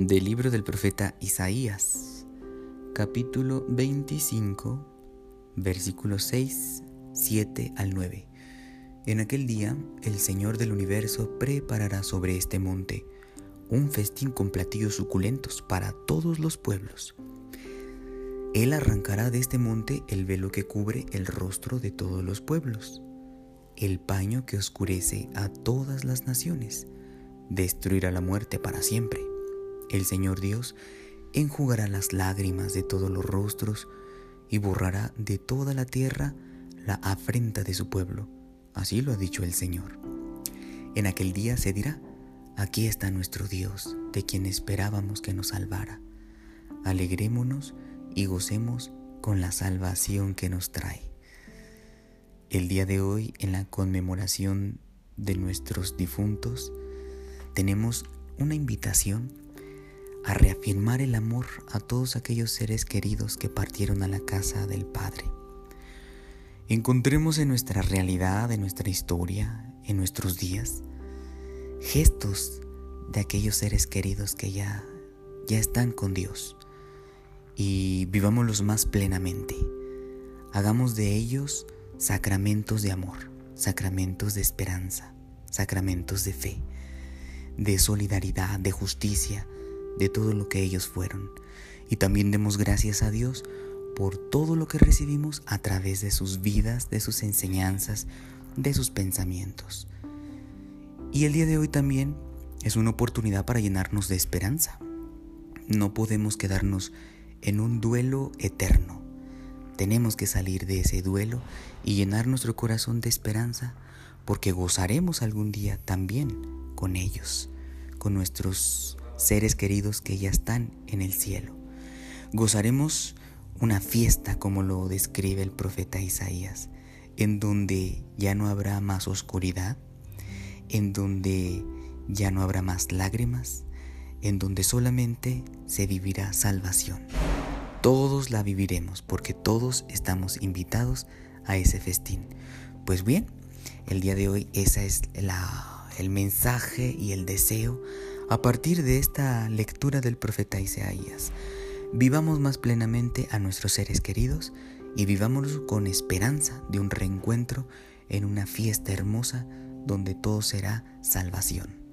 Del libro del profeta Isaías, capítulo 25, versículos 6, 7 al 9. En aquel día el Señor del universo preparará sobre este monte un festín con platillos suculentos para todos los pueblos. Él arrancará de este monte el velo que cubre el rostro de todos los pueblos, el paño que oscurece a todas las naciones, destruirá la muerte para siempre. El Señor Dios enjugará las lágrimas de todos los rostros y borrará de toda la tierra la afrenta de su pueblo. Así lo ha dicho el Señor. En aquel día se dirá, aquí está nuestro Dios, de quien esperábamos que nos salvara. Alegrémonos y gocemos con la salvación que nos trae. El día de hoy, en la conmemoración de nuestros difuntos, tenemos una invitación a reafirmar el amor a todos aquellos seres queridos que partieron a la casa del Padre. Encontremos en nuestra realidad, en nuestra historia, en nuestros días, gestos de aquellos seres queridos que ya, ya están con Dios y vivámoslos más plenamente. Hagamos de ellos sacramentos de amor, sacramentos de esperanza, sacramentos de fe, de solidaridad, de justicia, de todo lo que ellos fueron. Y también demos gracias a Dios por todo lo que recibimos a través de sus vidas, de sus enseñanzas, de sus pensamientos. Y el día de hoy también es una oportunidad para llenarnos de esperanza. No podemos quedarnos en un duelo eterno. Tenemos que salir de ese duelo y llenar nuestro corazón de esperanza porque gozaremos algún día también con ellos, con nuestros seres queridos que ya están en el cielo. Gozaremos una fiesta como lo describe el profeta Isaías, en donde ya no habrá más oscuridad, en donde ya no habrá más lágrimas, en donde solamente se vivirá salvación. Todos la viviremos porque todos estamos invitados a ese festín. Pues bien, el día de hoy ese es la, el mensaje y el deseo a partir de esta lectura del profeta Isaías. Vivamos más plenamente a nuestros seres queridos y vivamos con esperanza de un reencuentro en una fiesta hermosa donde todo será salvación.